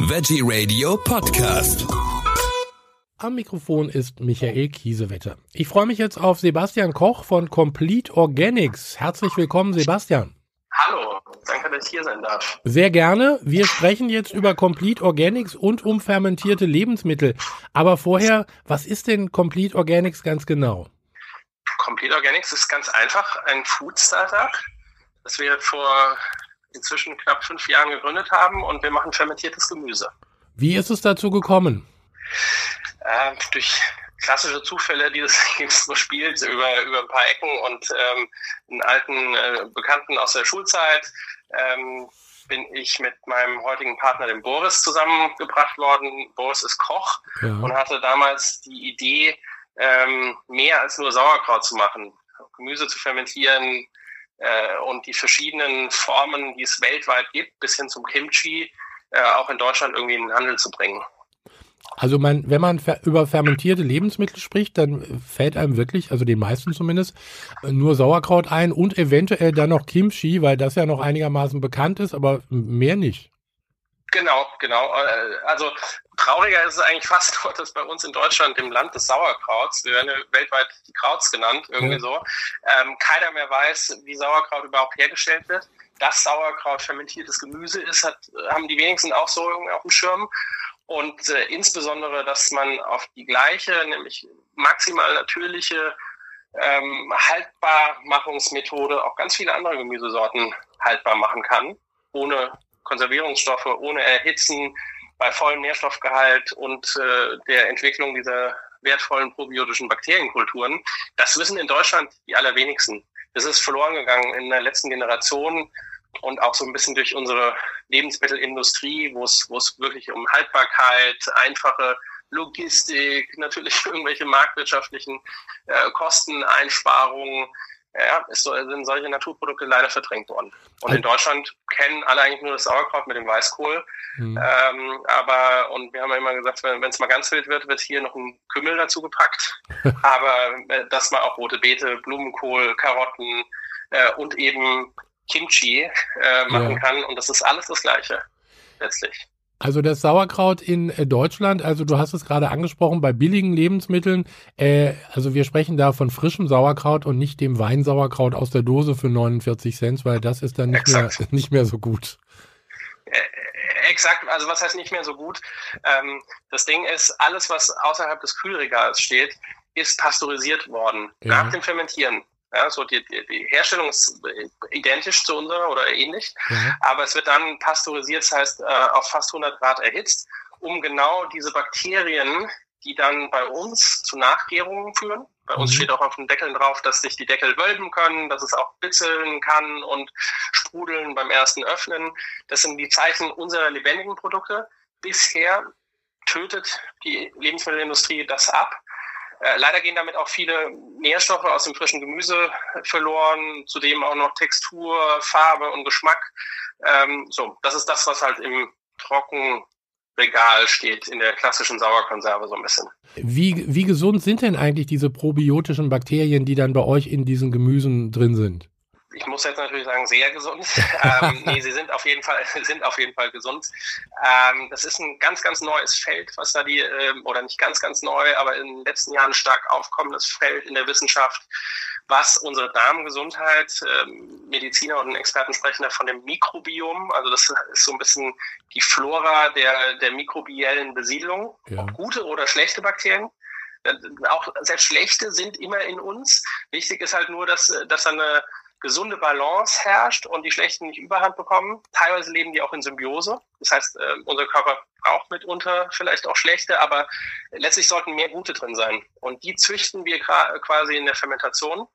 Veggie Radio Podcast. Am Mikrofon ist Michael Kiesewetter. Ich freue mich jetzt auf Sebastian Koch von Complete Organics. Herzlich willkommen, Sebastian. Hallo, danke, dass ich hier sein darf. Sehr gerne. Wir sprechen jetzt über Complete Organics und um fermentierte Lebensmittel. Aber vorher, was ist denn Complete Organics ganz genau? Complete Organics ist ganz einfach ein Food Startup, das wir vor inzwischen knapp fünf Jahren gegründet haben und wir machen fermentiertes Gemüse. Wie ist es dazu gekommen? Äh, durch klassische Zufälle, die das so spielt, über, über ein paar Ecken und ähm, einen alten äh, Bekannten aus der Schulzeit. Ähm, bin ich mit meinem heutigen Partner, dem Boris, zusammengebracht worden. Boris ist Koch ja. und hatte damals die Idee, ähm, mehr als nur Sauerkraut zu machen, Gemüse zu fermentieren, äh, und die verschiedenen Formen, die es weltweit gibt, bis hin zum Kimchi, äh, auch in Deutschland irgendwie in den Handel zu bringen. Also man, wenn man über fermentierte Lebensmittel spricht, dann fällt einem wirklich, also den meisten zumindest, nur Sauerkraut ein und eventuell dann noch Kimchi, weil das ja noch einigermaßen bekannt ist, aber mehr nicht. Genau, genau. Äh, also trauriger ist es eigentlich fast nur, dass bei uns in Deutschland im Land des Sauerkrauts, wir werden ja weltweit die Krauts genannt, irgendwie ja. so, ähm, keiner mehr weiß, wie Sauerkraut überhaupt hergestellt wird. Dass Sauerkraut fermentiertes Gemüse ist, hat, haben die wenigsten auch so irgendwie auf dem Schirm. Und äh, insbesondere, dass man auf die gleiche, nämlich maximal natürliche ähm, Haltbarmachungsmethode auch ganz viele andere Gemüsesorten haltbar machen kann, ohne Konservierungsstoffe, ohne Erhitzen, bei vollem Nährstoffgehalt und äh, der Entwicklung dieser wertvollen probiotischen Bakterienkulturen. Das wissen in Deutschland die allerwenigsten. Das ist verloren gegangen in der letzten Generation und auch so ein bisschen durch unsere Lebensmittelindustrie, wo es, wo es wirklich um Haltbarkeit, einfache Logistik, natürlich irgendwelche marktwirtschaftlichen äh, Kosteneinsparungen, ja, ist so, sind solche Naturprodukte leider verdrängt worden. Und in Deutschland kennen alle eigentlich nur das Sauerkraut mit dem Weißkohl. Mhm. Ähm, aber, und wir haben ja immer gesagt, wenn es mal ganz wild wird, wird hier noch ein Kümmel dazu gepackt. aber äh, dass man auch rote Beete, Blumenkohl, Karotten äh, und eben Kimchi äh, machen ja. kann. Und das ist alles das Gleiche letztlich. Also das Sauerkraut in äh, Deutschland, also du hast es gerade angesprochen, bei billigen Lebensmitteln, äh, also wir sprechen da von frischem Sauerkraut und nicht dem Weinsauerkraut aus der Dose für 49 Cent, weil das ist dann nicht, mehr, nicht mehr so gut. Äh, exakt, also was heißt nicht mehr so gut? Ähm, das Ding ist, alles, was außerhalb des Kühlregals steht, ist pasteurisiert worden ja. nach dem Fermentieren. Ja, so die, die, die Herstellung ist identisch zu unserer oder ähnlich, mhm. aber es wird dann pasteurisiert, das heißt äh, auf fast 100 Grad erhitzt, um genau diese Bakterien, die dann bei uns zu Nachgärungen führen. Bei uns mhm. steht auch auf den Deckeln drauf, dass sich die Deckel wölben können, dass es auch bitzeln kann und sprudeln beim ersten Öffnen. Das sind die Zeichen unserer lebendigen Produkte. Bisher tötet die Lebensmittelindustrie das ab äh, leider gehen damit auch viele Nährstoffe aus dem frischen Gemüse verloren, zudem auch noch Textur, Farbe und Geschmack. Ähm, so, das ist das, was halt im Trockenregal steht, in der klassischen Sauerkonserve so ein bisschen. Wie, wie gesund sind denn eigentlich diese probiotischen Bakterien, die dann bei euch in diesen Gemüsen drin sind? Ich muss jetzt natürlich sagen, sehr gesund. ähm, nee, sie sind auf jeden Fall, sind auf jeden Fall gesund. Ähm, das ist ein ganz, ganz neues Feld, was da die, ähm, oder nicht ganz, ganz neu, aber in den letzten Jahren stark aufkommendes Feld in der Wissenschaft, was unsere Darmgesundheit, ähm, Mediziner und Experten sprechen da von dem Mikrobiom. Also das ist so ein bisschen die Flora der, der mikrobiellen Besiedlung. Ja. Ob gute oder schlechte Bakterien äh, auch selbst schlechte sind immer in uns. Wichtig ist halt nur, dass, dass eine gesunde Balance herrscht und die Schlechten nicht überhand bekommen. Teilweise leben die auch in Symbiose. Das heißt, äh, unser Körper braucht mitunter vielleicht auch schlechte, aber letztlich sollten mehr gute drin sein. Und die züchten wir quasi in der Fermentation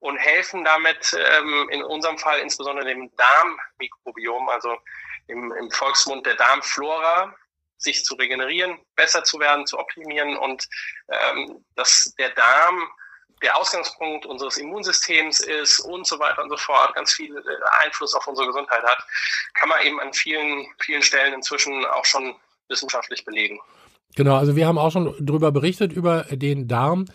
und helfen damit ähm, in unserem Fall insbesondere dem Darmmikrobiom, also im, im Volksmund der Darmflora, sich zu regenerieren, besser zu werden, zu optimieren und ähm, dass der Darm der Ausgangspunkt unseres Immunsystems ist und so weiter und so fort, ganz viel äh, Einfluss auf unsere Gesundheit hat, kann man eben an vielen, vielen Stellen inzwischen auch schon wissenschaftlich belegen. Genau, also wir haben auch schon drüber berichtet, über den Darm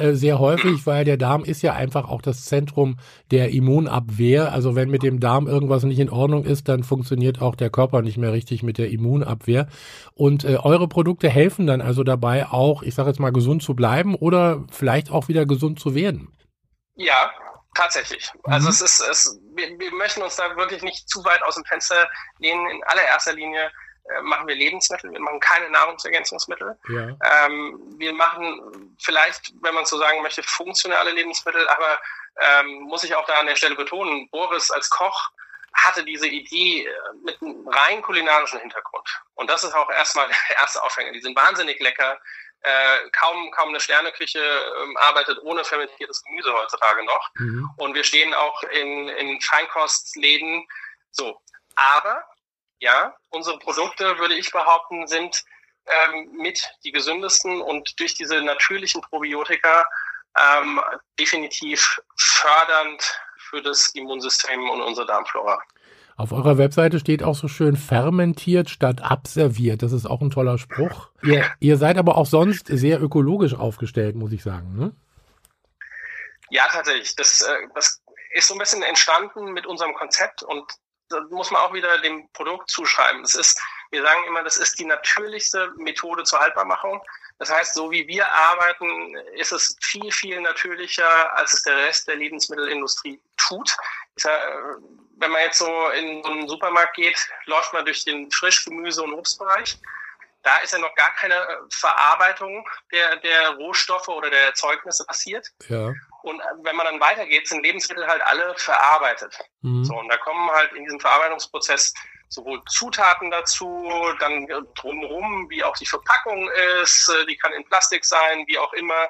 äh, sehr häufig, weil der Darm ist ja einfach auch das Zentrum der Immunabwehr. Also wenn mit dem Darm irgendwas nicht in Ordnung ist, dann funktioniert auch der Körper nicht mehr richtig mit der Immunabwehr. Und äh, eure Produkte helfen dann also dabei auch, ich sage jetzt mal, gesund zu bleiben oder vielleicht auch wieder gesund zu werden. Ja, Tatsächlich. Also mhm. es ist, es, wir, wir möchten uns da wirklich nicht zu weit aus dem Fenster lehnen. In allererster Linie machen wir Lebensmittel, wir machen keine Nahrungsergänzungsmittel. Ja. Ähm, wir machen vielleicht, wenn man so sagen möchte, funktionale Lebensmittel, aber ähm, muss ich auch da an der Stelle betonen, Boris als Koch hatte diese Idee äh, mit einem rein kulinarischen Hintergrund. Und das ist auch erstmal der erste Aufhänger. Die sind wahnsinnig lecker äh, kaum, kaum eine Sterneküche ähm, arbeitet ohne fermentiertes Gemüse heutzutage noch. Mhm. Und wir stehen auch in, in Feinkostläden. So. Aber ja, unsere Produkte, würde ich behaupten, sind ähm, mit die gesündesten und durch diese natürlichen Probiotika ähm, definitiv fördernd für das Immunsystem und unsere Darmflora. Auf eurer Webseite steht auch so schön fermentiert statt abserviert. Das ist auch ein toller Spruch. Ihr, ihr seid aber auch sonst sehr ökologisch aufgestellt, muss ich sagen. Ne? Ja, tatsächlich. Das, äh, das ist so ein bisschen entstanden mit unserem Konzept und muss man auch wieder dem Produkt zuschreiben. Das ist, wir sagen immer, das ist die natürlichste Methode zur Haltbarmachung. Das heißt, so wie wir arbeiten, ist es viel, viel natürlicher, als es der Rest der Lebensmittelindustrie tut. Sag, wenn man jetzt so in so einen Supermarkt geht, läuft man durch den Frischgemüse- und Obstbereich. Da ist ja noch gar keine äh, Verarbeitung der, der Rohstoffe oder der Erzeugnisse passiert. Ja. Und äh, wenn man dann weitergeht, sind Lebensmittel halt alle verarbeitet. Mhm. So, und da kommen halt in diesem Verarbeitungsprozess sowohl Zutaten dazu, dann drumherum, wie auch die Verpackung ist, äh, die kann in Plastik sein, wie auch immer,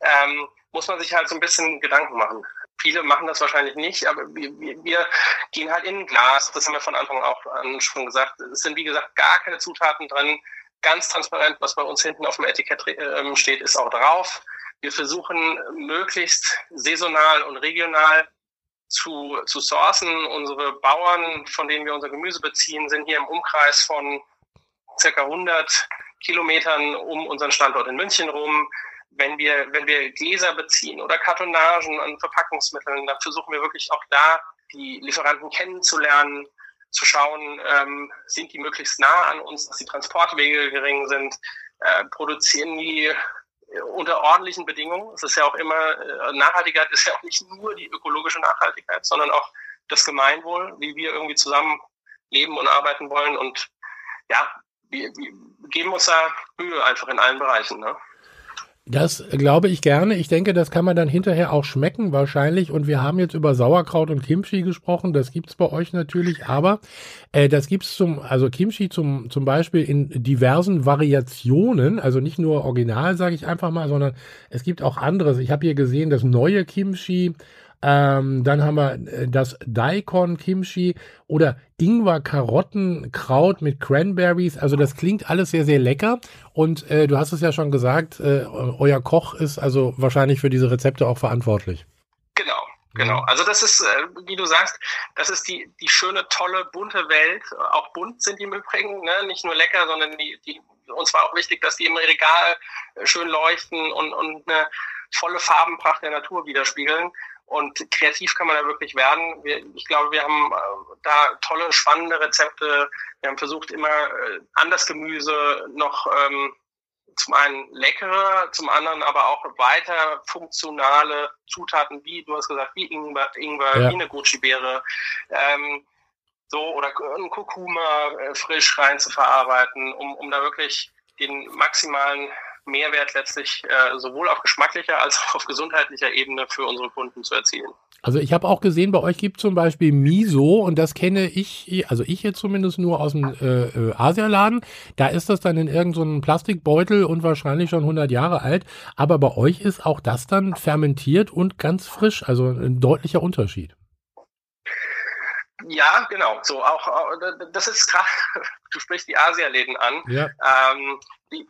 ähm, muss man sich halt so ein bisschen Gedanken machen. Viele machen das wahrscheinlich nicht, aber wir, wir, gehen halt in Glas. Das haben wir von Anfang auch an schon gesagt. Es sind, wie gesagt, gar keine Zutaten drin. Ganz transparent, was bei uns hinten auf dem Etikett äh, steht, ist auch drauf. Wir versuchen möglichst saisonal und regional zu, zu sourcen. Unsere Bauern, von denen wir unser Gemüse beziehen, sind hier im Umkreis von circa 100 Kilometern um unseren Standort in München rum. Wenn wir, wenn wir Gläser beziehen oder Kartonagen an Verpackungsmitteln, dann versuchen wir wirklich auch da die Lieferanten kennenzulernen, zu schauen, ähm, sind die möglichst nah an uns, dass die Transportwege gering sind, äh, produzieren die unter ordentlichen Bedingungen. Es ist ja auch immer, äh, Nachhaltigkeit ist ja auch nicht nur die ökologische Nachhaltigkeit, sondern auch das Gemeinwohl, wie wir irgendwie zusammen leben und arbeiten wollen. Und ja, wir, wir geben uns da Mühe einfach in allen Bereichen. Ne? Das glaube ich gerne. Ich denke, das kann man dann hinterher auch schmecken wahrscheinlich. Und wir haben jetzt über Sauerkraut und Kimchi gesprochen. Das gibt's bei euch natürlich, aber äh, das gibt's zum, also Kimchi zum zum Beispiel in diversen Variationen. Also nicht nur Original, sage ich einfach mal, sondern es gibt auch anderes. Ich habe hier gesehen, das neue Kimchi ähm, dann haben wir äh, das Daikon Kimchi oder Ingwer Karotten Kraut mit Cranberries. Also das klingt alles sehr, sehr lecker. Und äh, du hast es ja schon gesagt, äh, euer Koch ist also wahrscheinlich für diese Rezepte auch verantwortlich. Genau. Genau, also das ist, äh, wie du sagst, das ist die, die schöne, tolle, bunte Welt. Auch bunt sind die im Übrigen, ne? nicht nur lecker, sondern die, die, uns war auch wichtig, dass die im Regal schön leuchten und, und eine volle Farbenpracht der Natur widerspiegeln. Und kreativ kann man da wirklich werden. Wir, ich glaube, wir haben äh, da tolle, spannende Rezepte. Wir haben versucht, immer äh, an das Gemüse noch ähm, zum einen leckere, zum anderen aber auch weiter funktionale Zutaten, wie du hast gesagt, wie Ingwer, Ingwer ja. wie eine Goji-Beere, ähm, so oder ein Kurkuma äh, frisch rein zu verarbeiten, um, um da wirklich den maximalen Mehrwert letztlich äh, sowohl auf geschmacklicher als auch auf gesundheitlicher Ebene für unsere Kunden zu erzielen. Also ich habe auch gesehen, bei euch gibt zum Beispiel Miso und das kenne ich, also ich jetzt zumindest nur aus dem äh, äh, Asialaden. Da ist das dann in irgendeinem so Plastikbeutel und wahrscheinlich schon 100 Jahre alt. Aber bei euch ist auch das dann fermentiert und ganz frisch, also ein deutlicher Unterschied. Ja, genau. So auch das ist gerade, du sprichst die Asialäden an. Ja. Ähm,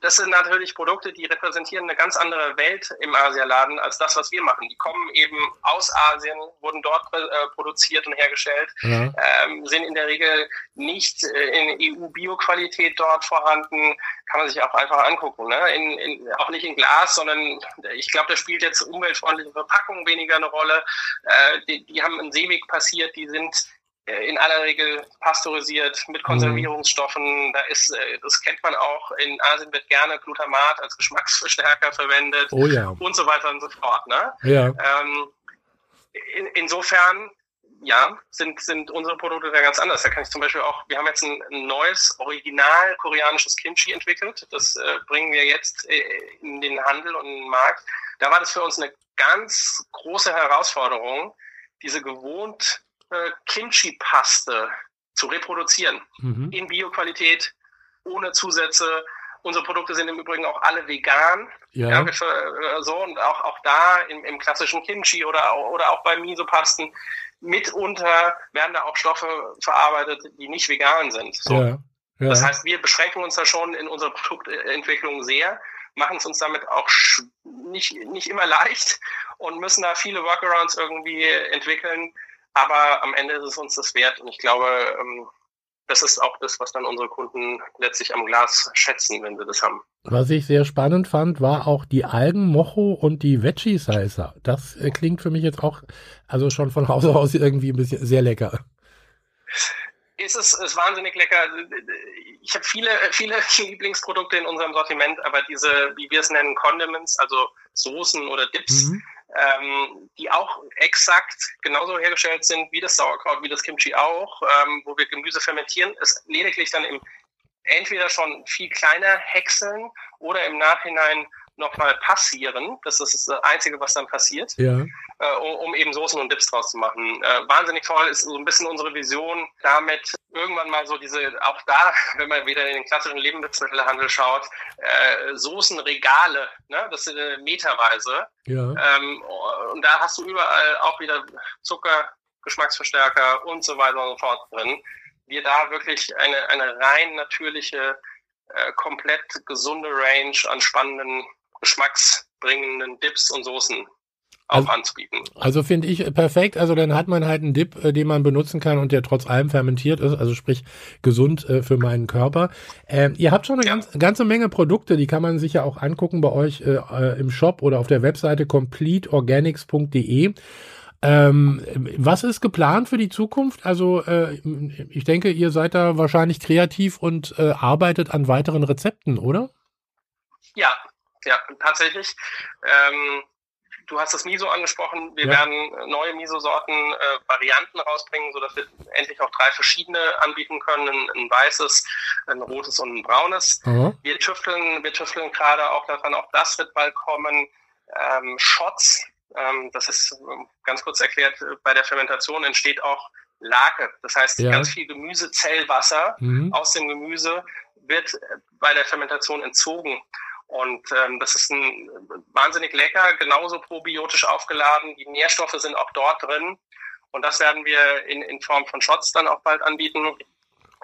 das sind natürlich Produkte, die repräsentieren eine ganz andere Welt im Asialaden als das, was wir machen. Die kommen eben aus Asien, wurden dort äh, produziert und hergestellt, Ja. ähm, sind in der Regel nicht äh, in EU-Bioqualität dort vorhanden. Kann man sich auch einfach angucken. Ne? In, in, auch nicht in Glas, sondern ich glaube, da spielt jetzt umweltfreundliche Verpackung weniger eine Rolle. Äh, die, die haben einen Seeweg passiert, die sind in aller Regel pasteurisiert mit Konservierungsstoffen. Da ist, äh, das kennt man auch. In Asien wird gerne Glutamat als Geschmacksverstärker verwendet Oh ja. und so weiter und so fort. Ne? Ja. Ähm, in, insofern, ja, sind, sind unsere Produkte da ganz anders. Da kann ich zum Beispiel auch, wir haben jetzt ein, ein neues, original koreanisches Kimchi entwickelt. Das äh, bringen wir jetzt äh, in den Handel und in den Markt. Da war das für uns eine ganz große Herausforderung, diese gewohnt äh, Kimchi-Paste zu reproduzieren Mhm. in Bioqualität, ohne Zusätze. Unsere Produkte sind im Übrigen auch alle vegan. Ja, Ja. wir äh, so und auch, auch da im, im klassischen Kimchi oder, oder auch bei Miso-Pasten mitunter werden da auch Stoffe verarbeitet, die nicht vegan sind. So. Ja. Ja. Das heißt, wir beschränken uns da schon in unserer Produktentwicklung sehr, machen es uns damit auch nicht, nicht immer leicht und müssen da viele Workarounds irgendwie entwickeln. Aber am Ende ist es uns das wert und ich glaube, ähm, das ist auch das, was dann unsere Kunden letztlich am Glas schätzen, wenn sie das haben. Was ich sehr spannend fand, war auch die Algen Mocho und die Veggie Salsa. Das äh, klingt für mich jetzt auch, also schon von Hause aus irgendwie ein bisschen sehr lecker. ist es ist wahnsinnig lecker. Ich habe viele, viele Lieblingsprodukte in unserem Sortiment, aber diese, wie wir es nennen, Condiments, also Soßen oder Dips, Mhm. Ähm, die auch exakt genauso hergestellt sind wie das Sauerkraut, wie das Kimchi auch, ähm, wo wir Gemüse fermentieren, es lediglich dann im entweder schon viel kleiner häckseln oder im Nachhinein nochmal passieren. Das ist das Einzige, was dann passiert Ja. äh, um, um eben Soßen und Dips draus zu machen. Äh, wahnsinnig toll ist so ein bisschen unsere Vision, damit irgendwann mal so diese, auch da, wenn man wieder in den klassischen Lebensmittelhandel schaut, äh, Soßenregale, ne, das sind äh, meterweise. Ja. Ähm, und da hast du überall auch wieder Zucker, Geschmacksverstärker und so weiter und so fort drin. Wir da wirklich eine, eine rein natürliche, äh, komplett gesunde Range an spannenden, geschmacksbringenden Dips und Soßen auch Also- anzubieten. Also finde ich perfekt. Also dann hat man halt einen Dip, äh, den man benutzen kann und der trotz allem fermentiert ist, also sprich gesund äh, für meinen Körper. Ähm, ihr habt schon eine Ja. ganz, ganze Menge Produkte, die kann man sich ja auch angucken bei euch äh, äh, im Shop oder auf der Webseite completeorganics.de. Ähm, was ist geplant für die Zukunft? Also ich denke, ihr seid da wahrscheinlich kreativ und arbeitet an weiteren Rezepten, oder? Ja, ja, tatsächlich. Ähm, du hast das Miso angesprochen. Wir Ja. werden neue Miso-Sorten, äh, Varianten rausbringen, sodass wir endlich auch drei verschiedene anbieten können. Ein, ein weißes, ein rotes und ein braunes. Aha. Wir tüfteln, wir tüfteln gerade auch daran, auch das wird bald kommen. Ähm, Shots, ähm, das ist ähm, ganz kurz erklärt, äh, bei der Fermentation entsteht auch Lake. Das heißt, Ja. ganz viel Gemüsezellwasser Mhm. aus dem Gemüse wird äh, bei der Fermentation entzogen. Und ähm, das ist ein wahnsinnig lecker, genauso probiotisch aufgeladen. Die Nährstoffe sind auch dort drin. Und das werden wir in, in Form von Shots dann auch bald anbieten.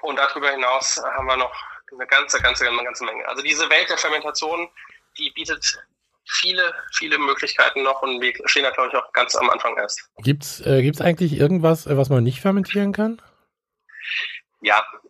Und darüber hinaus haben wir noch eine ganze, ganze, ganze Menge. Also diese Welt der Fermentation, die bietet viele, viele Möglichkeiten noch und wir stehen da, glaube ich, auch ganz am Anfang erst. Gibt's äh, gibt's eigentlich irgendwas, äh, was man nicht fermentieren kann? Ja, äh,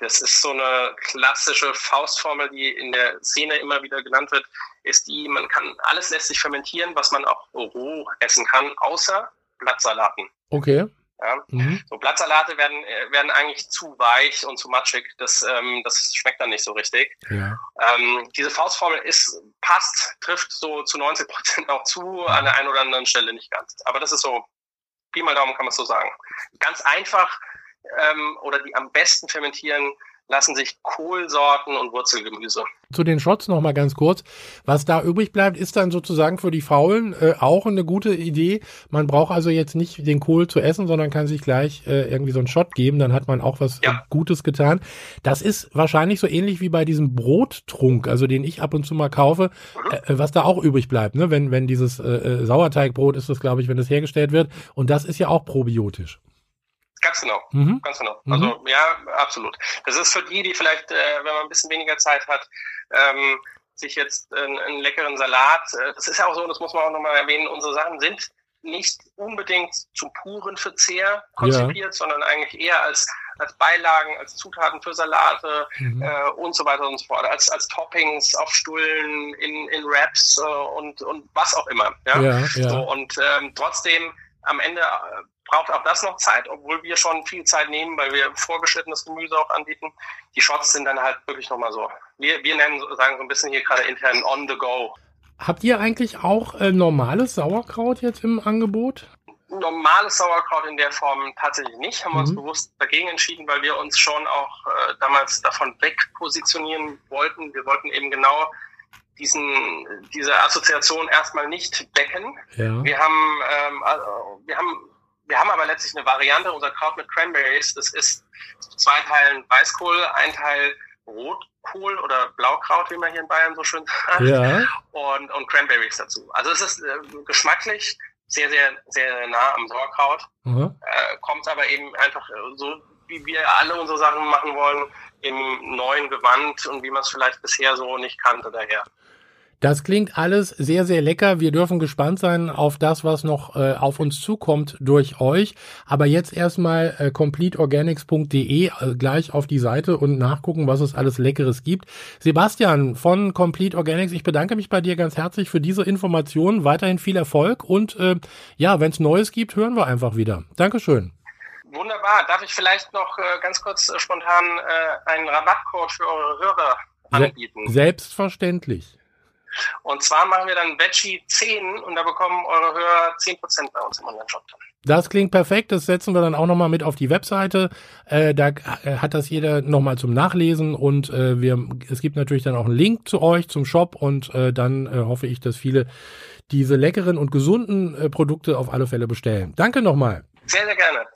das ist so eine klassische Faustformel, die in der Szene immer wieder genannt wird, ist die, man kann, alles lässt sich fermentieren, was man auch roh essen kann, außer Blattsalaten. Okay. Ja. Mhm. So Blattsalate werden, äh, werden eigentlich zu weich und zu matschig. Das, ähm, das schmeckt dann nicht so richtig. Ja. Ähm, diese Faustformel ist, passt, trifft so zu 90 Prozent auch zu, an der einen oder anderen Stelle nicht ganz. Aber das ist so, Pi mal Daumen kann man so sagen. Ganz einfach ähm, oder die am besten fermentieren lassen sich Kohlsorten und Wurzelgemüse. Zu den Shots noch mal ganz kurz. Was da übrig bleibt, ist dann sozusagen für die Faulen äh, auch eine gute Idee. Man braucht also jetzt nicht den Kohl zu essen, sondern kann sich gleich äh, irgendwie so einen Shot geben. Dann hat man auch was Ja. äh, Gutes getan. Das ist wahrscheinlich so ähnlich wie bei diesem Brottrunk, also den ich ab und zu mal kaufe, äh, äh, was da auch übrig bleibt. Ne? Wenn, wenn dieses Sauerteigbrot ist das, glaube ich, wenn das hergestellt wird. Und das ist ja auch probiotisch. Ganz genau, mhm. ganz genau. Mhm. Also mhm. ja, absolut. Das ist für die, die vielleicht, äh, wenn man ein bisschen weniger Zeit hat, ähm, sich jetzt einen, einen leckeren Salat, äh, das ist ja auch so, das muss man auch nochmal erwähnen, unsere Sachen sind nicht unbedingt zum puren Verzehr konzipiert, ja. sondern eigentlich eher als, als Beilagen, als Zutaten für Salate mhm. äh, und so weiter und so fort, als, als Toppings auf Stullen, in, in Wraps äh, und, und was auch immer. Ja? ja, ja. So, und ähm, trotzdem am Ende äh, braucht auch das noch Zeit, obwohl wir schon viel Zeit nehmen, weil wir vorgeschnittenes Gemüse auch anbieten. Die Shots sind dann halt wirklich nochmal so. Wir, wir nennen sagen so ein bisschen hier gerade intern on the go. Habt ihr eigentlich auch äh, normales Sauerkraut jetzt im Angebot? Normales Sauerkraut in der Form tatsächlich nicht. Haben mhm. wir uns mhm. bewusst dagegen entschieden, weil wir uns schon auch äh, damals davon weg positionieren wollten. Wir wollten eben genau diesen, diese Assoziation erstmal nicht decken. Ja. Wir haben, ähm, also, wir haben, wir haben aber letztlich eine Variante, unser Kraut mit Cranberries. Das ist zwei Teilen Weißkohl, ein Teil Rotkohl oder Blaukraut, wie man hier in Bayern so schön sagt, ja. und, und Cranberries dazu. Also es ist äh, geschmacklich sehr, sehr, sehr nah am Sauerkraut, mhm. äh, kommt aber eben einfach so, wie wir alle unsere Sachen machen wollen, im neuen Gewand und wie man es vielleicht bisher so nicht kannte daher. Das klingt alles sehr, sehr lecker. Wir dürfen gespannt sein auf das, was noch äh, auf uns zukommt durch euch. Aber jetzt erstmal äh, completeorganics.de äh, gleich auf die Seite und nachgucken, was es alles Leckeres gibt. Sebastian von Complete Organics, ich bedanke mich bei dir ganz herzlich für diese Informationen. Weiterhin viel Erfolg und äh, ja, wenn es Neues gibt, hören wir einfach wieder. Dankeschön. Wunderbar. Darf ich vielleicht noch äh, ganz kurz äh, spontan äh, einen Rabattcode für eure Hörer anbieten? Selbstverständlich. Und zwar machen wir dann Veggie 10 und da bekommen eure Hörer 10% bei uns im Online-Shop dann. Das klingt perfekt. Das setzen wir dann auch nochmal mit auf die Webseite. Äh, da äh, hat das jeder nochmal zum Nachlesen und äh, wir, es gibt natürlich dann auch einen Link zu euch, zum Shop und äh, dann äh, hoffe ich, dass viele diese leckeren und gesunden äh, Produkte auf alle Fälle bestellen. Danke nochmal. Sehr, sehr gerne.